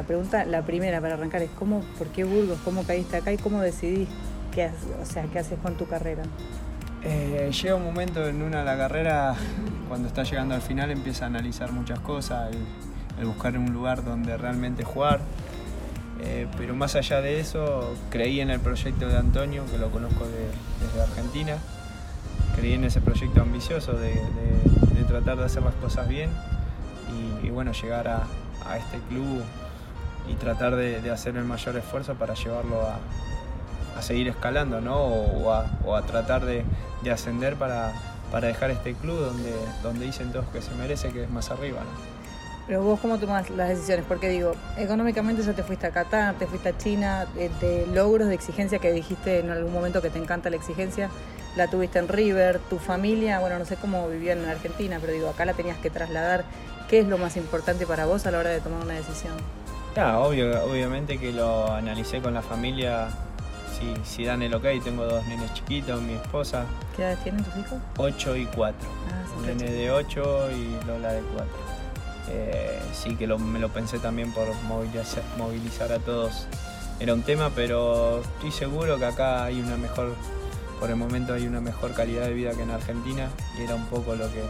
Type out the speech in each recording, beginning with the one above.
La pregunta, la primera para arrancar es cómo, por qué Burgos, cómo caíste acá y cómo decidís qué, haces, o sea, qué haces con tu carrera. Eh, llega un momento en una de la carrera, cuando está llegando al final, empieza a analizar muchas cosas, el, buscar un lugar donde realmente jugar. Eh, pero más allá de eso, creí en el proyecto de Antonio, que lo conozco desde Argentina. Creí en ese proyecto ambicioso de, tratar de hacer las cosas bien y, bueno, llegar a, este club y tratar de, hacer el mayor esfuerzo para llevarlo a, seguir escalando, ¿no? O, a, tratar de, ascender para, para, dejar este club donde, donde dicen todos que se merece, que es más arriba, Pero vos cómo tomás las decisiones, porque digo, económicamente ya te fuiste a Qatar, te fuiste a China, de, logros, de exigencia que dijiste en algún momento que te encanta la exigencia, la tuviste en River, tu familia, bueno, no sé cómo vivían en Argentina, pero digo, acá la tenías que trasladar. ¿Qué es lo más importante para vos a la hora de tomar una decisión? Obvio, obviamente que lo analicé con la familia si, dan el ok, tengo dos nenes chiquitos, mi esposa. ¿Qué edad tienen tus hijos? 8 y 4. Ah, Un nene de 8 y Lola de 4. Eh, sí que me lo pensé también por movilizar, movilizar a todos. Era un tema, pero estoy seguro que acá hay una mejor, por el momento hay una mejor calidad de vida que en Argentina y era un poco lo que,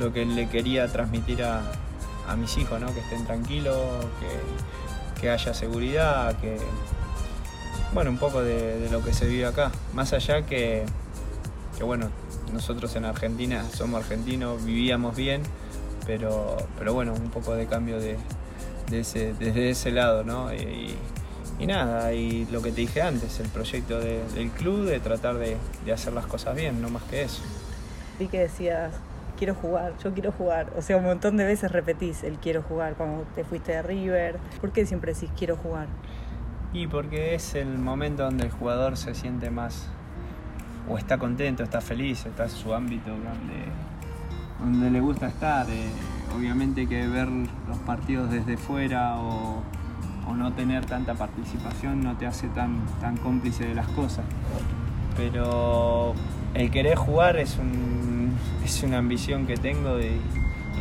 lo que le quería transmitir a, mis hijos, ¿no? que estén tranquilos, que, que haya seguridad, que, bueno, un poco de, lo que se vive acá. Más allá que, que, bueno, nosotros en Argentina somos argentinos, vivíamos bien, pero, pero bueno, un poco de cambio de, ese, desde ese lado, ¿no? Y, nada, y lo que te dije antes, el proyecto del club, de tratar de, hacer las cosas bien, no más que eso. Vi que decías, quiero jugar, yo quiero jugar. O sea, un montón de veces repetís el quiero jugar cuando te fuiste de River. ¿Por qué siempre decís quiero jugar? Y porque es el momento donde el jugador se siente más, o está contento, está feliz, está en su ámbito donde, le gusta estar. Eh, obviamente que ver los partidos desde fuera o, no tener tanta participación no te hace tan, tan cómplice de las cosas. Pero el querer jugar es, un, es una ambición que tengo y,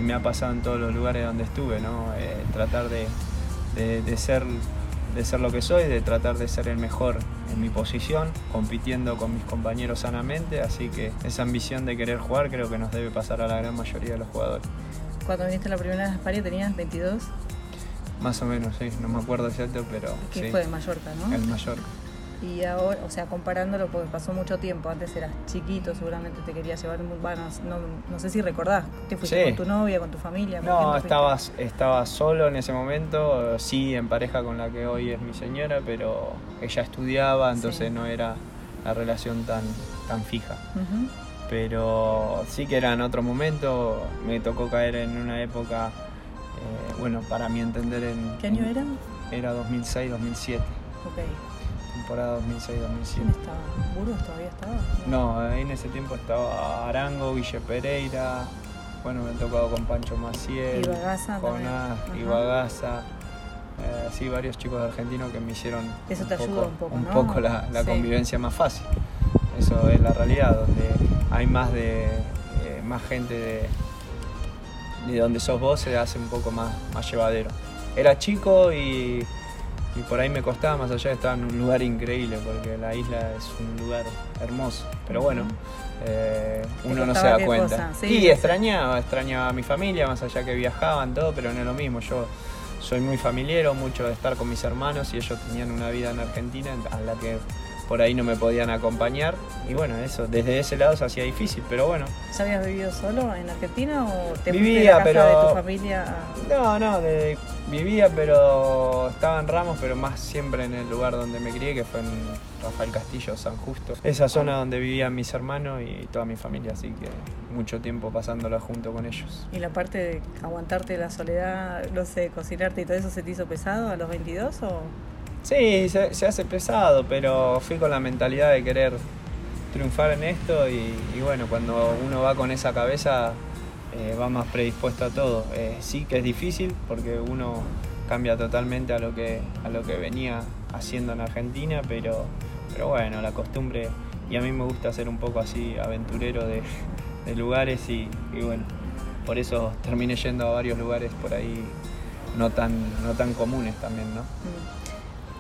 me ha pasado en todos los lugares donde estuve, ¿no? Eh, tratar de, de ser de ser lo que soy, de tratar de ser el mejor en mi posición, compitiendo con mis compañeros sanamente, así que esa ambición de querer jugar creo que nos debe pasar a la gran mayoría de los jugadores. Cuando viniste la primera vez a España tenías 22? Más o menos, sí, no me acuerdo exacto, pero... ¿Qué fue de Mallorca, no? El Mallorca. Y ahora, o sea, comparándolo, porque pasó mucho tiempo, antes eras chiquito, seguramente te querías llevar, bueno, no, no sé si recordás, ¿te fuiste con tu novia, con tu familia? No, estaba, estaba solo en ese momento, sí, en pareja con la que hoy es mi señora, pero ella estudiaba, entonces no era la relación tan, tan fija. Pero sí que era en otro momento, me tocó caer en una época, eh, bueno, para mi entender en... ¿Qué año era? Era 2006-2007. Ok temporada 2006-2007. ¿Quién estaba? ¿Burgos todavía estaba? No, ahí en ese tiempo estaba Arango, Guille Pereira, bueno, me he tocado con Pancho Maciel, Jonás, Ibagaza, eh, sí, varios chicos argentinos que me hicieron Eso te un poco, un poco la, convivencia más fácil. Eso es la realidad, donde hay más de eh, más gente de, de donde sos vos se hace un poco más, más llevadero. Era chico y y por ahí me costaba, más allá estaba en un lugar increíble, porque la isla es un lugar hermoso. Pero bueno, eh, uno no se da cuenta. y extrañaba, extrañaba a mi familia, más allá que viajaban, todo, pero no es lo mismo. Yo soy muy familiero, mucho de estar con mis hermanos y ellos tenían una vida en Argentina a la que por ahí no me podían acompañar. Y bueno, eso, desde ese lado se hacía difícil, pero bueno. ¿Ya habías vivido solo en Argentina o te vivía, de pero... de tu familia? No, no, vivía, pero estaba en Ramos, pero más siempre en el lugar donde me crié, que fue en Rafael Castillo, San Justo. Esa zona donde vivían mis hermanos y toda mi familia, así que mucho tiempo pasándola junto con ellos. ¿Y la parte de aguantarte la soledad, no sé, cocinarte y todo eso se te hizo pesado a los 22 o...? Sí, se, hace pesado, pero fui con la mentalidad de querer triunfar en esto y, bueno, cuando uno va con esa cabeza eh, va más predispuesto a todo. Eh, sí que es difícil porque uno cambia totalmente a lo que, a lo que venía haciendo en Argentina, pero, pero bueno, la costumbre, y a mí me gusta ser un poco así aventurero de, lugares y, y bueno, por eso terminé yendo a varios lugares por ahí no tan, no tan comunes también, ¿no? Mm.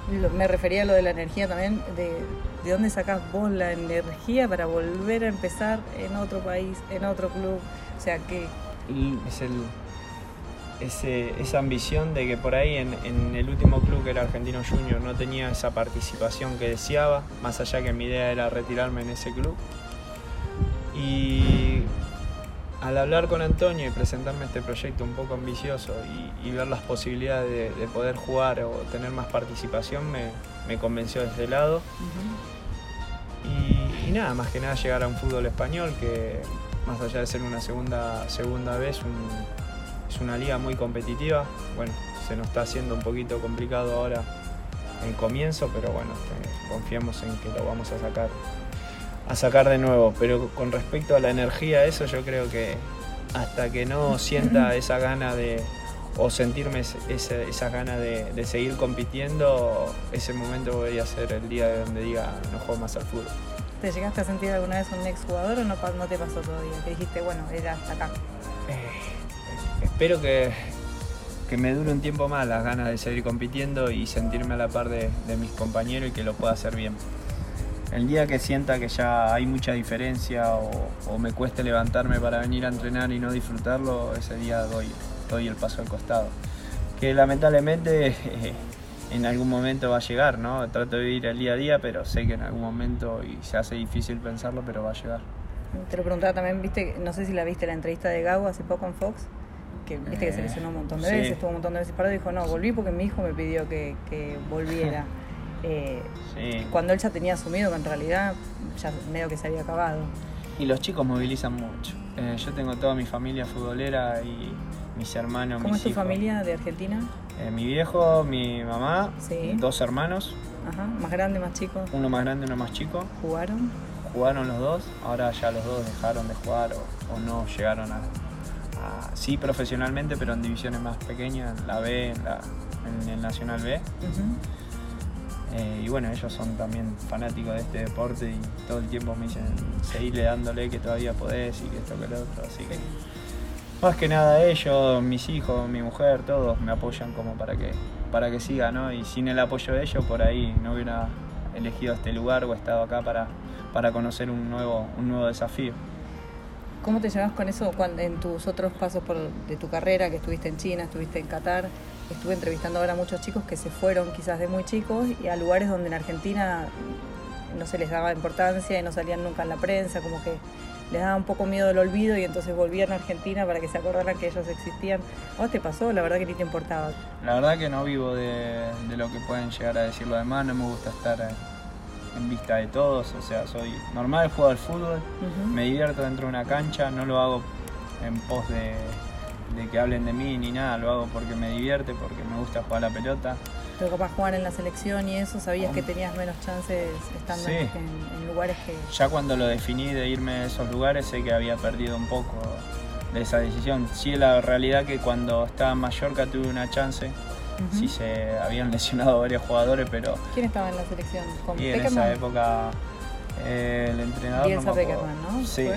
Me refería a lo de la energía también, de, de dónde sacás vos la energía para volver a empezar en otro país, en otro club. O sea, que... Es el, esa ambición de que por ahí en, el último club que era Argentino Junior no tenía esa participación que deseaba, más allá que mi idea era retirarme en ese club. Y al hablar con Antonio y presentarme este proyecto un poco ambicioso y, ver las posibilidades de, poder jugar o tener más participación, me, convenció desde ese lado. y, y, nada, más que nada llegar a un fútbol español que más allá de ser una segunda, segunda vez, un, es una liga muy competitiva. Bueno, se nos está haciendo un poquito complicado ahora el comienzo, pero bueno, confiamos en que lo vamos a sacar a sacar de nuevo. Pero con respecto a la energía, eso yo creo que hasta que no sienta esa gana de o sentirme esa, esa gana de, seguir compitiendo, ese momento voy a ser el día donde diga no juego más al fútbol. ¿Te llegaste a sentir alguna vez un ex jugador o no, no te pasó todavía? Te dijiste, bueno, era hasta acá. Eh, espero que, me dure un tiempo más las ganas de seguir compitiendo y sentirme a la par de, mis compañeros y que lo pueda hacer bien. El día que sienta que ya hay mucha diferencia o, me cueste levantarme para venir a entrenar y no disfrutarlo, ese día doy, doy el paso al costado. Que lamentablemente en algún momento va a llegar, ¿no? Trato de vivir el día a día, pero sé que en algún momento, y se hace difícil pensarlo, pero va a llegar. Te lo preguntaba también, viste, no sé si la viste la entrevista de Gau hace poco en Fox, que viste que se lesionó un montón de veces, estuvo un montón de veces parado y dijo, no, volví porque mi hijo me pidió que, volviera. Eh, cuando él ya tenía asumido que en realidad ya medio que se había acabado. Y los chicos movilizan mucho. Eh, yo tengo toda mi familia futbolera y mis hermanos. ¿Cómo es tu familia de Argentina? Eh, mi viejo, mi mamá, dos hermanos. Ajá, más grande, más chico. Uno más grande, uno más chico. ¿Jugaron? Jugaron los dos, ahora ya los dos dejaron de jugar o no llegaron a, sí profesionalmente, pero en divisiones más pequeñas, la B, en, el Nacional B. Eh, y bueno, ellos son también fanáticos de este deporte y todo el tiempo me dicen seguirle dándole que todavía podés y que esto que lo otro. Así que más que nada ellos, mis hijos, mi mujer, todos me apoyan como para que, para que siga, ¿no? Y sin el apoyo de ellos por ahí no hubiera elegido este lugar o estado acá para, para conocer un nuevo, un nuevo desafío. ¿Cómo te llevas con eso en tus otros pasos por, de tu carrera, que estuviste en China, estuviste en Qatar? Estuve entrevistando ahora a muchos chicos que se fueron quizás de muy chicos y a lugares donde en Argentina no se les daba importancia y no salían nunca en la prensa, como que les daba un poco miedo el olvido y entonces volvían a Argentina para que se acordaran que ellos existían. ¿A vos te pasó? La verdad que ni te importaba. La verdad que no vivo de, de lo que pueden llegar a decir los demás, no me gusta estar en vista de todos, o sea, soy normal, juego al fútbol, me divierto dentro de una cancha, no lo hago en pos de, que hablen de mí ni nada, lo hago porque me divierte, porque me gusta jugar la pelota. Pero capaz jugar en la selección y eso, sabías que tenías menos chances estando en, lugares que... Ya cuando lo definí de irme a esos lugares sé que había perdido un poco de esa decisión. Sí, la realidad que cuando estaba en Mallorca tuve una chance sí se habían lesionado varios jugadores, pero... ¿Quién estaba en la selección? y en esa época eh, el entrenador... Bielsa no Peckerman, ¿no? Sí.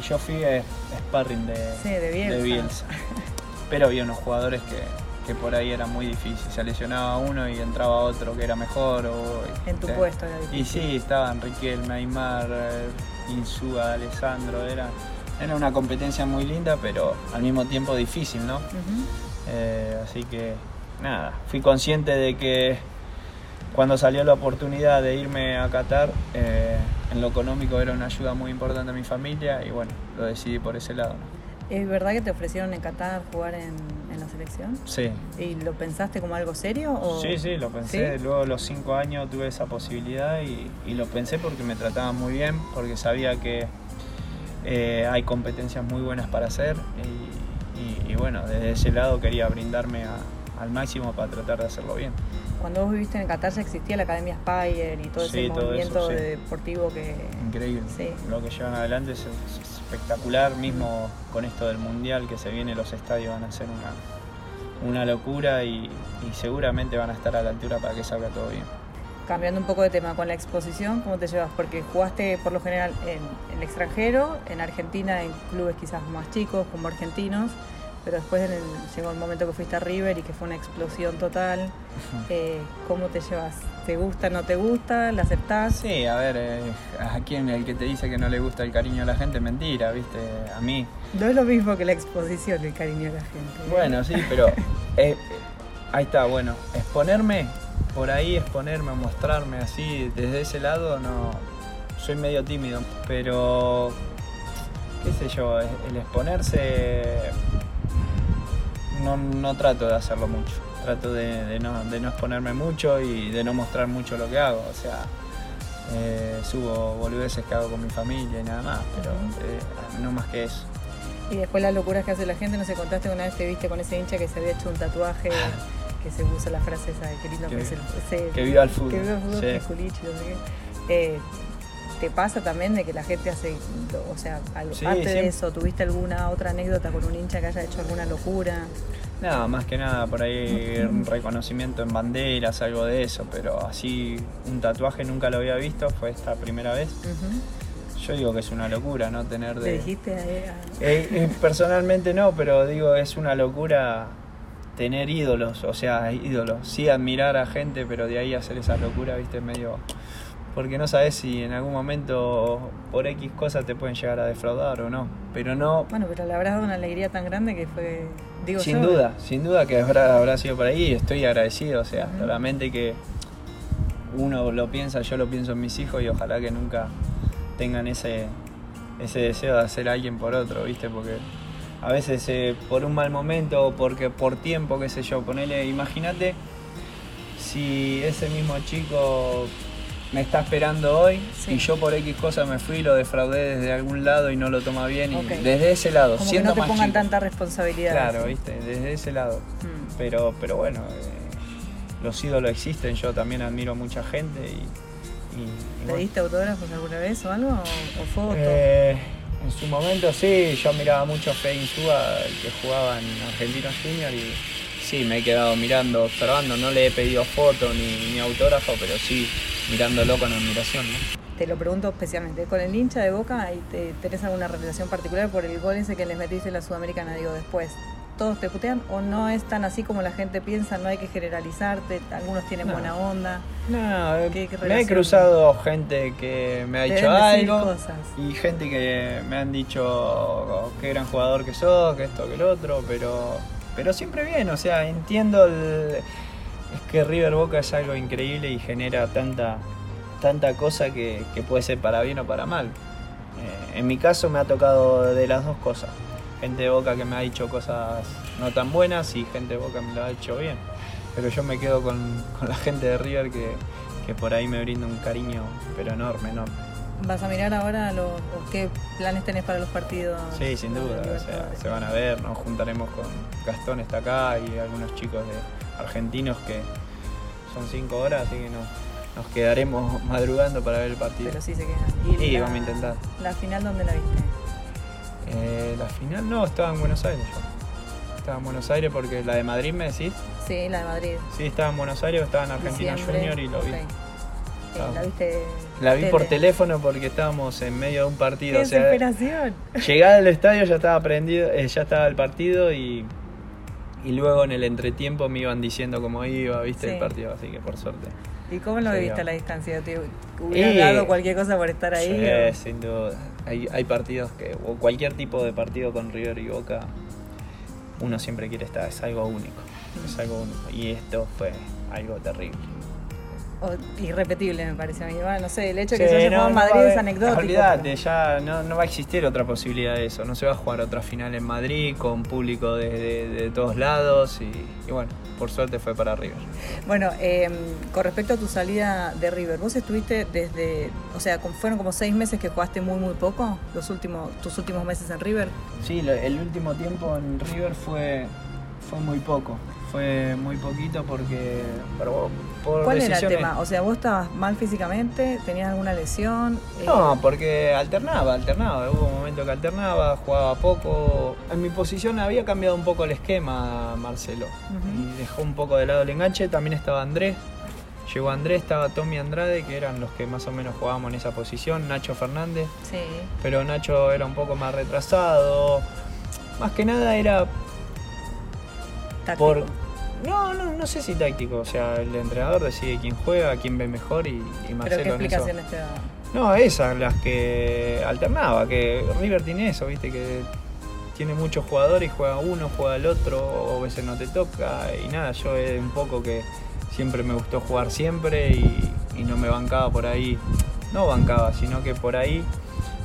Y yo fui a sparring de, de Bielsa. pero había unos jugadores que, que por ahí era muy difícil. Se lesionaba uno y entraba otro que era mejor. O, en tu puesto era difícil. Y sí, estaban Riquelme, Neymar, eh, Insúa, Alessandro. Era, era una competencia muy linda, pero al mismo tiempo difícil, ¿no? Eh, así que nada, fui consciente de que cuando salió la oportunidad de irme a Qatar, eh, en lo económico era una ayuda muy importante a mi familia y bueno, lo decidí por ese lado. ¿Es verdad que te ofrecieron en Qatar jugar en, la selección? Sí. ¿Y lo pensaste como algo serio? O... Sí, sí, lo pensé. Luego los cinco años tuve esa posibilidad y, lo pensé porque me trataban muy bien, porque sabía que eh, hay competencias muy buenas para hacer y bueno, desde ese lado quería brindarme a, al máximo para tratar de hacerlo bien. Cuando vos viviste en Qatar ya existía la Academia Spire y todo ese movimiento deportivo que... Increíble. Lo que llevan adelante es, espectacular, mismo con esto del Mundial que se viene, los estadios van a ser una, una locura y, seguramente van a estar a la altura para que salga todo bien. Cambiando un poco de tema, con la exposición, ¿cómo te llevas? Porque jugaste por lo general en el extranjero, en Argentina en clubes quizás más chicos como argentinos, pero después en el, llegó el momento que fuiste a River y que fue una explosión total. Eh, ¿Cómo te llevas? ¿Te gusta, no te gusta? ¿La aceptás? Sí, a ver, eh, a quien el que te dice que no le gusta el cariño a la gente, mentira, ¿viste? A mí. No es lo mismo que la exposición del cariño a la gente. ¿eh? Bueno, sí, pero ahí está, bueno, exponerme, por ahí exponerme, mostrarme así, desde ese lado, no. Soy medio tímido, pero qué sé yo, el exponerse no, trato de hacerlo mucho. Trato de, no, exponerme mucho y de no mostrar mucho lo que hago. O sea, eh, subo boludeces que hago con mi familia y nada más, pero eh, no más que eso. Y después las locuras que hace la gente, no sé, contaste una vez te viste con ese hincha que se había hecho un tatuaje que se usa la frase esa de que lindo que, que viva el fútbol. Que viva el fútbol, no sé qué. Eh, ¿Te pasa también de que la gente hace, o sea, aparte de eso, tuviste alguna otra anécdota con un hincha que haya hecho alguna locura? No, más que nada por ahí un reconocimiento en banderas, algo de eso, pero así un tatuaje nunca lo había visto, fue esta primera vez. Yo digo que es una locura, ¿no? Tener de... ¿Le dijiste a ella? Eh, eh, personalmente no, pero digo, es una locura tener ídolos, o sea, ídolos. Sí, admirar a gente, pero de ahí hacer esa locura, viste, medio porque no sabes si en algún momento por X cosas te pueden llegar a defraudar o no. Pero no. Bueno, pero le habrás dado una alegría tan grande que fue. Digo sin duda, sin duda que habrá, habrá sido por ahí y estoy agradecido. O sea, realmente que uno lo piensa, yo lo pienso en mis hijos y ojalá que nunca tengan ese, ese deseo de hacer a alguien por otro, ¿viste? Porque a veces eh, por un mal momento o porque por tiempo, qué sé yo, ponele, imagínate si ese mismo chico me está esperando hoy y yo por X cosa me fui, lo defraudé desde algún lado y no lo toma bien. Y desde ese lado, Como siendo que no te pongan tanta responsabilidad. Claro, viste, desde ese lado. Mm. Pero, pero bueno, eh, los ídolos existen, yo también admiro mucha gente y. ¿Le diste autógrafos alguna vez o algo? ¿O, fotos? Eh, en su momento sí, yo miraba mucho a Fede Insúa, que jugaba en Argentinos Junior y sí, me he quedado mirando, observando, no le he pedido foto ni, ni autógrafo, pero sí mirándolo con admiración. ¿no? Te lo pregunto especialmente, ¿con el hincha de Boca te, tenés alguna relación particular por el gol ese que les metiste en la Sudamericana? Digo, después, ¿todos te putean o no es tan así como la gente piensa? No hay que generalizarte, algunos tienen buena onda. No, me he cruzado gente que me ha dicho algo y gente que me han dicho qué gran jugador que sos, que esto, que el otro, pero, pero siempre bien, o sea, entiendo el es que River Boca es algo increíble y genera tanta, tanta cosa que, puede ser para bien o para mal. Eh, en mi caso me ha tocado de las dos cosas. Gente de Boca que me ha dicho cosas no tan buenas y gente de Boca me lo ha hecho bien. Pero yo me quedo con, la gente de River que, por ahí me brinda un cariño, pero enorme, enorme. ¿Vas a mirar ahora los, qué planes tenés para los partidos? Sí, sin duda. se van a ver, nos juntaremos con Gastón está acá y algunos chicos de, argentinos que son cinco horas, así que no, nos quedaremos madrugando para ver el partido. Pero sí se quedan. ¿Y vamos a intentar. ¿La final dónde la viste? Eh, la final no, estaba en Buenos Aires yo. Estaba en Buenos Aires porque la de Madrid me decís. Sí, la de Madrid. Sí, estaba en Buenos Aires, estaba en Argentina Junior y lo vi. Eh, ¿La viste? La vi por teléfono porque estábamos en medio de un partido. ¡Qué desesperación! Llegada al estadio ya estaba prendido, eh, ya estaba el partido y y luego en el entretiempo me iban diciendo cómo iba, viste el partido, así que por suerte. ¿Y cómo lo viviste a la distancia? ¿Te hubieras dado cualquier cosa por estar ahí? Sí, sin duda. Hay, hay partidos que, o cualquier tipo de partido con River y Boca, uno siempre quiere estar, es algo único. Es algo único. Y esto fue algo terrible irrepetible me parece a mí. no sé, el hecho de que se haya jugado en Madrid es anecdótico. Olvídate, ya no, va a existir otra posibilidad de eso. No se va a jugar otra final en Madrid con público de, todos lados y, bueno, por suerte fue para River. Bueno, em, con respecto a tu salida de River, vos estuviste desde, o sea, fueron como seis meses que jugaste muy muy poco, los últimos, tus últimos meses en River. Sí, el último tiempo en River fue, fue muy poco fue muy poquito porque por, ¿Cuál era el tema? O sea, vos estabas mal físicamente, tenías alguna lesión. No, porque alternaba, alternaba. Hubo un momento que alternaba, jugaba poco. En mi posición había cambiado un poco el esquema, Marcelo. Y dejó un poco de lado el enganche. También estaba Andrés. Llegó Andrés, estaba Tommy Andrade, que eran los que más o menos jugábamos en esa posición. Nacho Fernández. Sí. Pero Nacho era un poco más retrasado. Más que nada era Por, no, no, no sé si táctico. O sea, el entrenador decide quién juega, quién ve mejor y, y Marcelo ¿Pero qué explicaciones te da? No, esas, las que alternaba, que River tiene eso, viste, que tiene muchos jugadores y juega uno, juega el otro, o a veces no te toca, y nada, yo es un poco que siempre me gustó jugar siempre y, no me bancaba por ahí, no bancaba, sino que por ahí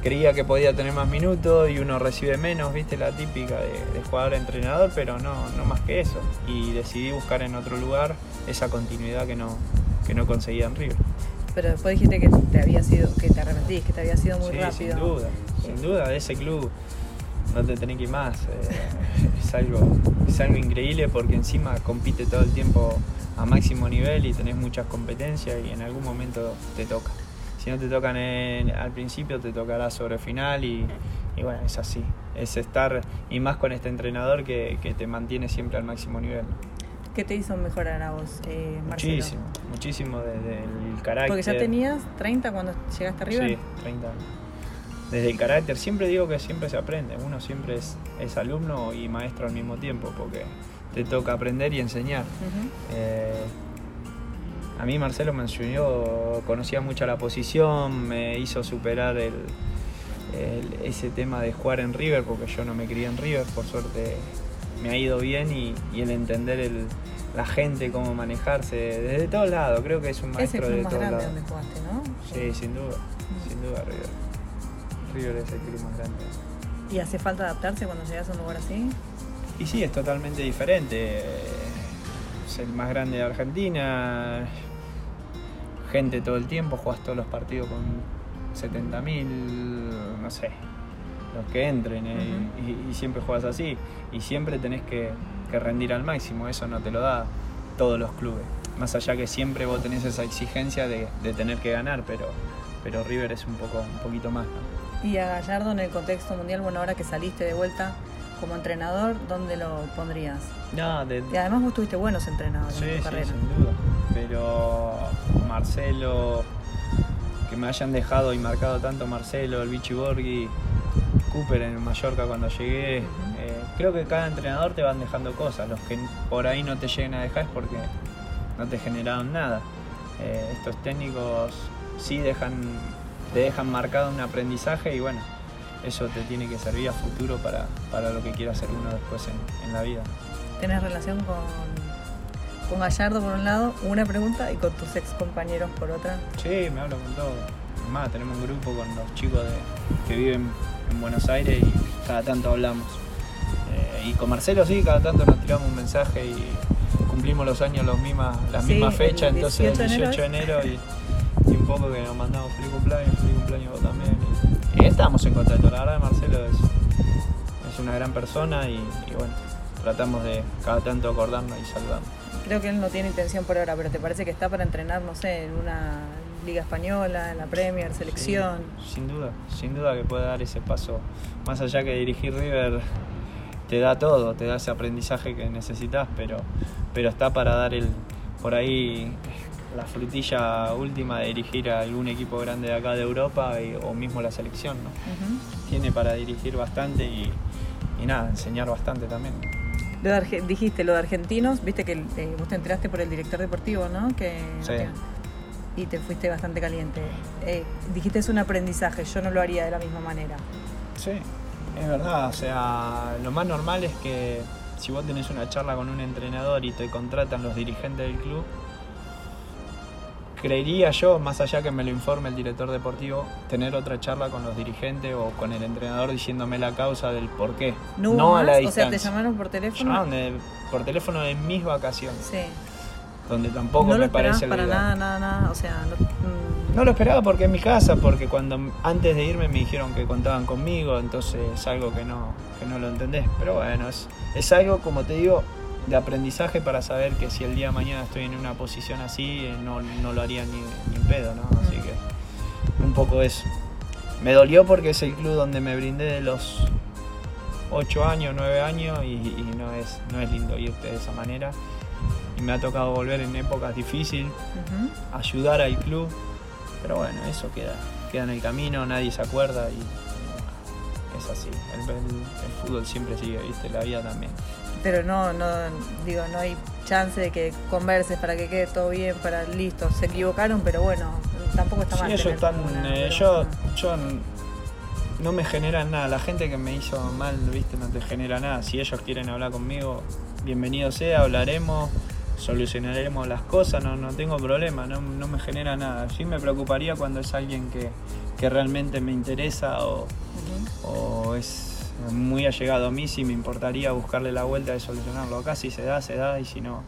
creía que podía tener más minutos y uno recibe menos, viste, la típica de, jugador-entrenador, pero no, no más que eso. Y decidí buscar en otro lugar esa continuidad que no, que no conseguía en River. Pero después dijiste que te había sido, que te arrepentís, que te había sido muy rápido. Sin duda, sin duda, de ese club no te tenés que ir más. Eh, es, algo, es algo increíble porque encima compite todo el tiempo a máximo nivel y tenés muchas competencias y en algún momento te toca. Si no te tocan al principio, te tocará sobre final y, bueno, es así. Es estar, y más con este entrenador que, te mantiene siempre al máximo nivel. ¿Qué te hizo mejorar a vos, eh, Marcelo? Muchísimo, muchísimo desde el carácter. Porque ya tenías 30 cuando llegaste arriba. Sí, 30 años desde el carácter, siempre digo que siempre se aprende, uno siempre es, es alumno y maestro al mismo tiempo, porque te toca aprender y enseñar. Eh, a mí Marcelo me enseñó, conocía mucho la posición, me hizo superar el, ese tema de jugar en River, porque yo no me crié en River, por suerte me ha ido bien y, el entender el, la gente, cómo manejarse, desde todos lados, creo que es un maestro de todos lados. ¿no? Sí, sin duda, sin duda River. River es el club más grande. ¿Y hace falta adaptarse cuando llegas a un lugar así? Y sí, es totalmente diferente. Es el más grande de Argentina. Gente todo el tiempo, juegas todos los partidos con 70.000, no sé, los que entren. Eh, y, siempre juegas así. Y siempre tenés que, rendir al máximo. Eso no te lo da todos los clubes. Más allá que siempre vos tenés esa exigencia de, tener que ganar, pero, pero River es un, poco, un poquito más. Y a Gallardo en el contexto mundial, bueno, ahora que saliste de vuelta como entrenador, ¿dónde lo pondrías? No, de... Y además vos tuviste buenos entrenadores en tu carrera. sin duda. Pero Marcelo, que me hayan dejado y marcado tanto Marcelo, el Vichy Borghi, Cooper en Mallorca cuando llegué, eh, creo que cada entrenador te van dejando cosas. Los que por ahí no te lleguen a dejar es porque no te generaron nada. Eh, estos técnicos sí dejan te dejan marcado un aprendizaje y bueno, eso te tiene que servir a futuro para, lo que quiera hacer uno después en, la vida. ¿Tienes relación con, con Gallardo por un lado, una pregunta, y con tus ex compañeros por otra? Sí, me hablo con todos. Además, tenemos un grupo con los chicos que viven en Buenos Aires y cada tanto hablamos. Eh, y con Marcelo sí, cada tanto nos tiramos un mensaje y cumplimos los años los mismas, las mismas fechas, entonces el 18 de enero, y y un poco que nos mandamos feliz cumpleaños, feliz cumpleaños vos también. Estamos en contacto, la verdad Marcelo es, es una gran persona y, bueno, tratamos de cada tanto acordarnos y saludarnos. Creo que él no tiene intención por ahora, pero ¿te parece que está para entrenar, no sé, en una liga española, en la Premier, selección? sin duda, sin duda que puede dar ese paso. Más allá que dirigir River te da todo, te da ese aprendizaje que necesitas, pero, pero está para dar el por ahí la frutilla última de dirigir a algún equipo grande de acá de Europa o mismo la selección. ¿no? Tiene para dirigir bastante y, nada, enseñar bastante también. dijiste lo de argentinos, viste que eh, vos te enteraste por el director deportivo, ¿no? Que, sí. y te fuiste bastante caliente. Eh, dijiste es un aprendizaje, yo no lo haría de la misma manera. Sí, es verdad, o sea, lo más normal es que si vos tenés una charla con un entrenador y te contratan los dirigentes del club, creería yo, más allá que me lo informe el director deportivo, tener otra charla con los dirigentes o con el entrenador diciéndome la causa del por qué. No, a la distancia. O sea, te llamaron por teléfono. Llamaron por teléfono en mis vacaciones. Sí. Donde tampoco no me parece para nada, nada, nada. O sea, no, mm. no lo esperaba porque en mi casa, porque cuando antes de irme me dijeron que contaban conmigo, entonces es algo que no, que no lo entendés. Pero bueno, es, es algo, como te digo, de aprendizaje para saber que si el día de mañana estoy en una posición así, eh, no, lo haría ni, ni pedo, ¿no? Así que un poco eso. Me dolió porque es el club donde me brindé de los 8 años, 9 años y, no, es, no es lindo irte de esa manera. Y me ha tocado volver en épocas difíciles, ayudar al club, pero bueno, eso queda, queda en el camino, nadie se acuerda y es así. El, el fútbol siempre sigue, ¿viste? La vida también. Pero no, no, digo, no hay chance de que converses para que quede todo bien, para listo, se equivocaron, pero bueno, tampoco está mal. Sí, ellos están, eh, yo, yo no me generan nada, la gente que me hizo mal, viste, no te genera nada, si ellos quieren hablar conmigo, bienvenido sea, hablaremos, solucionaremos las cosas, no, no tengo problema, no, me genera nada. Sí me preocuparía cuando es alguien que, realmente me interesa o, o es muy allegado a mí, si me importaría buscarle la vuelta de solucionarlo. Acá si se da, se da y si no,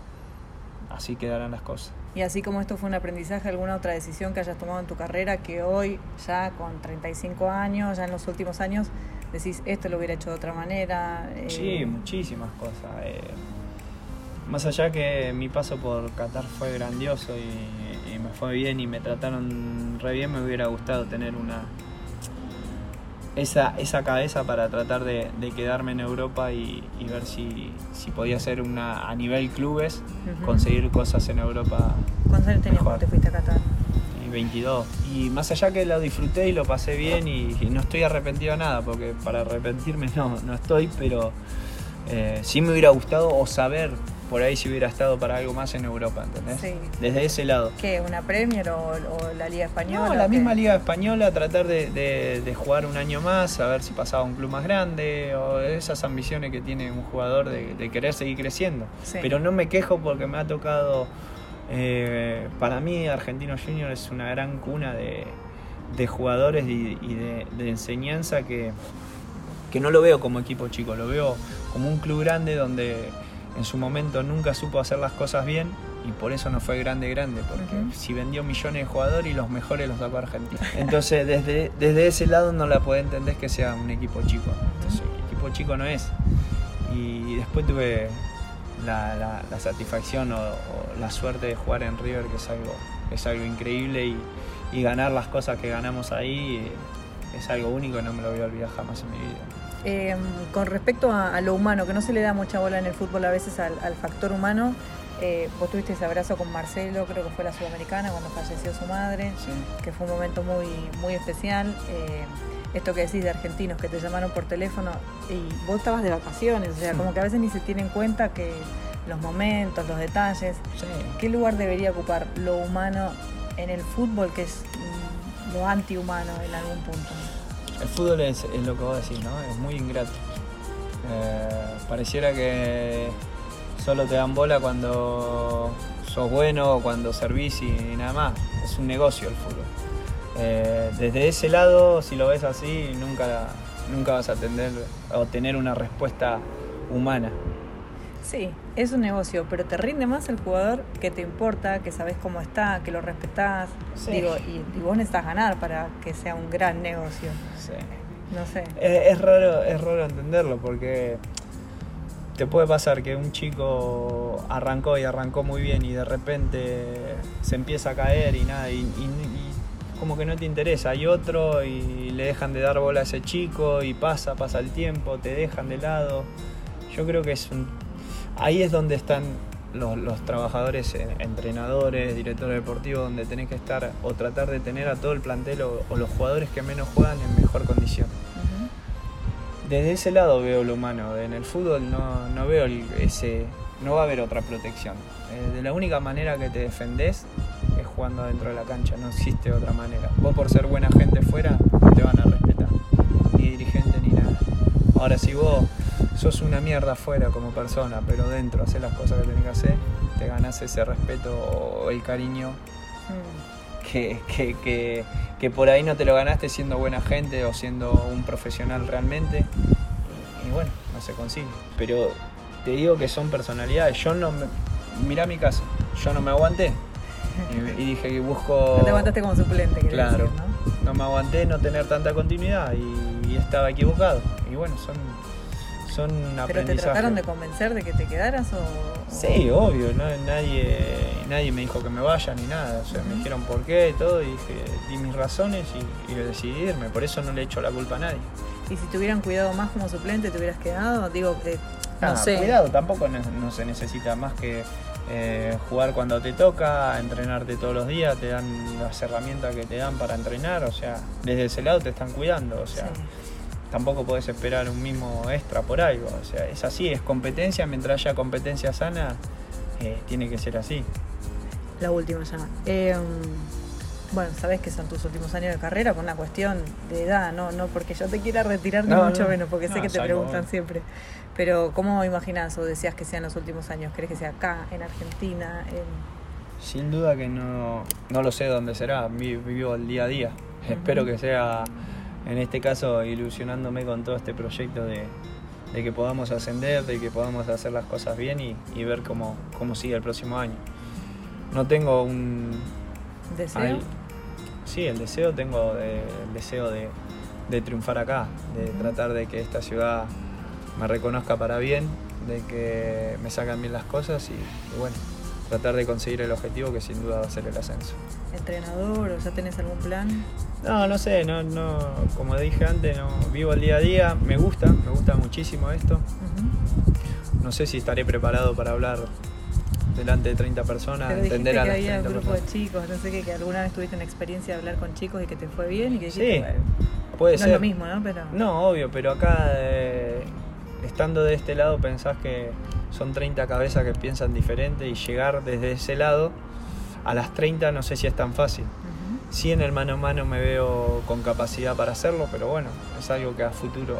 así quedarán las cosas. Y así como esto fue un aprendizaje, ¿alguna otra decisión que hayas tomado en tu carrera que hoy, ya con 35 años, ya en los últimos años, decís, esto lo hubiera hecho de otra manera? Eh, sí, muchísimas cosas. Eh, más allá que mi paso por Qatar fue grandioso y, y me fue bien y me trataron re bien, me hubiera gustado tener una, esa, esa cabeza para tratar de, quedarme en Europa y, ver si, si, podía ser una a nivel clubes, conseguir cosas en Europa. ¿Cuántos años tenías cuando te fuiste a Qatar? Y 22. Y más allá que lo disfruté y lo pasé bien y, no estoy arrepentido de nada, porque para arrepentirme no, no estoy, pero eh, sí me hubiera gustado o saber por ahí si hubiera estado para algo más en Europa, ¿entendés? Sí. Desde ese lado. ¿Qué? ¿Una Premier o, la Liga Española? No, la misma Liga Española, tratar de, jugar un año más, a ver si pasaba un club más grande, o esas ambiciones que tiene un jugador de, querer seguir creciendo. Pero no me quejo porque me ha tocado, eh, para mí Argentino Junior es una gran cuna de, jugadores y, de, enseñanza que, que no lo veo como equipo chico, lo veo como un club grande donde en su momento nunca supo hacer las cosas bien y por eso no fue grande grande, porque si vendió millones de jugadores y los mejores los sacó Argentina. Entonces desde, desde ese lado no la puede entender que sea un equipo chico. Entonces, equipo chico no es. Y después tuve la, satisfacción o, la suerte de jugar en River, que es algo, es algo increíble y, ganar las cosas que ganamos ahí es algo único y no me lo voy a olvidar jamás en mi vida. Em, con respecto a, lo humano, que no se le da mucha bola en el fútbol a veces al, factor humano, eh, vos tuviste ese abrazo con Marcelo, creo que fue la sudamericana cuando falleció su madre, que fue un momento muy, muy especial. Eh, esto que decís de argentinos que te llamaron por teléfono y vos estabas de vacaciones, o sea, como que a veces ni se tiene en cuenta que los momentos, los detalles, ¿qué lugar debería ocupar lo humano en el fútbol que es lo antihumano en algún punto? El fútbol es, lo que vos decís, ¿no? Es muy ingrato. Eh, pareciera que solo te dan bola cuando sos bueno cuando servís y nada más. Es un negocio el fútbol. Eh, desde ese lado, si lo ves así, nunca, nunca vas a o tener una respuesta humana. Sí, es un negocio, pero te rinde más el jugador que te importa, que sabes cómo está, que lo respetás. Digo, y, vos necesitas ganar para que sea un gran negocio. Sí. No sé. Es, raro, es raro entenderlo porque te puede pasar que un chico arrancó y arrancó muy bien y de repente se empieza a caer y nada, y, como que no te interesa. Hay otro y le dejan de dar bola a ese chico y pasa, pasa el tiempo, te dejan de lado. Yo creo que es un ahí es donde están los, trabajadores, eh, entrenadores, directores deportivos, donde tenés que estar o tratar de tener a todo el plantel o, los jugadores que menos juegan en mejor condición. Desde ese lado veo lo humano, en el fútbol no, veo ese, no va a haber otra protección. Eh, de la única manera que te defendés es jugando dentro de la cancha, no existe otra manera. Vos por ser buena gente fuera no te van a respetar, ni dirigente ni nada. Ahora si vos sos una mierda afuera como persona, pero dentro haces las cosas que tenés que hacer, te ganas ese respeto o el cariño mm. que, que, por ahí no te lo ganaste siendo buena gente o siendo un profesional realmente. Y, bueno, no se consigue. Pero te digo que son personalidades. Yo no me. Mirá mi caso, yo no me aguanté. Y, dije que busco. No te aguantaste como suplente, Claro. ¿no? me aguanté no tener tanta continuidad y estaba equivocado. Y bueno, son son ¿Pero te trataron de convencer de que te quedaras o...? Sí, obvio, nadie, nadie me dijo que me vaya ni nada, o sea, me dijeron por qué y todo, y dije, di mis razones y, decidí irme, por eso no le echo la culpa a nadie. ¿Y si te hubieran cuidado más como suplente, te hubieras quedado? Digo, que no, ah, sé. Cuidado, tampoco no, se necesita más que eh, jugar cuando te toca, entrenarte todos los días, te dan las herramientas que te dan para entrenar, o sea, desde ese lado te están cuidando, o sea... tampoco podés esperar un mismo extra por algo. O sea, es así, es competencia, mientras haya competencia sana, eh, tiene que ser así. La última ya. Em, bueno, sabes que son tus últimos años de carrera por una cuestión de edad, no, no porque yo te quiera retirar ni mucho menos, porque sé que te preguntan siempre. Pero ¿cómo imaginas o deseas que sean los últimos años? ¿Crees que sea acá, en Argentina? Sin duda que no, no lo sé dónde será, vivo el día a día. Espero que sea, en este caso, ilusionándome con todo este proyecto de, que podamos ascender, de que podamos hacer las cosas bien y, ver cómo, cómo sigue el próximo año. No tengo un... ¿Deseo? sí, el deseo tengo, el deseo de, triunfar acá, de tratar de que esta ciudad me reconozca para bien, de que me sacan bien las cosas y, bueno, tratar de conseguir el objetivo que sin duda va a ser el ascenso. ¿Entrenador o ya tenés algún plan? No, no sé, no, no, como dije antes, no, vivo el día a día, me gusta, me gusta muchísimo esto. No sé si estaré preparado para hablar delante de 30 personas, entender a las que había un grupo de chicos, no sé que alguna vez tuviste una experiencia de hablar con chicos y que te fue bien y que dijiste, sí, puede no es lo mismo, ¿no? Pero... No, obvio, pero acá eh, estando de este lado pensás que son 30 cabezas que piensan diferente y llegar desde ese lado a las 30 no sé si es tan fácil. Sí en el mano a mano me veo con capacidad para hacerlo, pero bueno, es algo que a futuro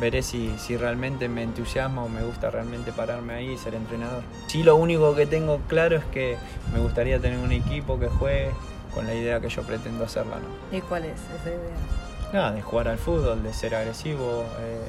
veré si, si realmente me entusiasma o me gusta realmente pararme ahí y ser entrenador. Sí lo único que tengo claro es que me gustaría tener un equipo que juegue con la idea que yo pretendo hacerla. ¿no? ¿Y cuál es esa idea? Nada, de jugar al fútbol, de ser agresivo, eh,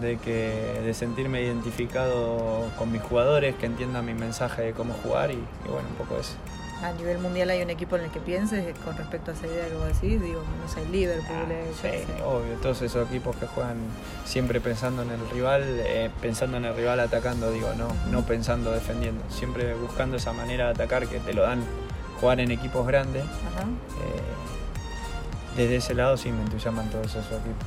de, que, de sentirme identificado con mis jugadores, que entiendan mi mensaje de cómo jugar y, bueno, un poco eso. A nivel mundial hay un equipo en el que pienses con respecto a esa idea que vos decís, digo, no sé, Liverpool, ah, eh, sí, obvio, todos esos equipos que juegan siempre pensando en el rival, eh, pensando en el rival atacando, digo, no, no pensando defendiendo, siempre buscando esa manera de atacar que te lo dan jugar en equipos grandes. Eh, desde ese lado sí me entusiasman todos esos equipos.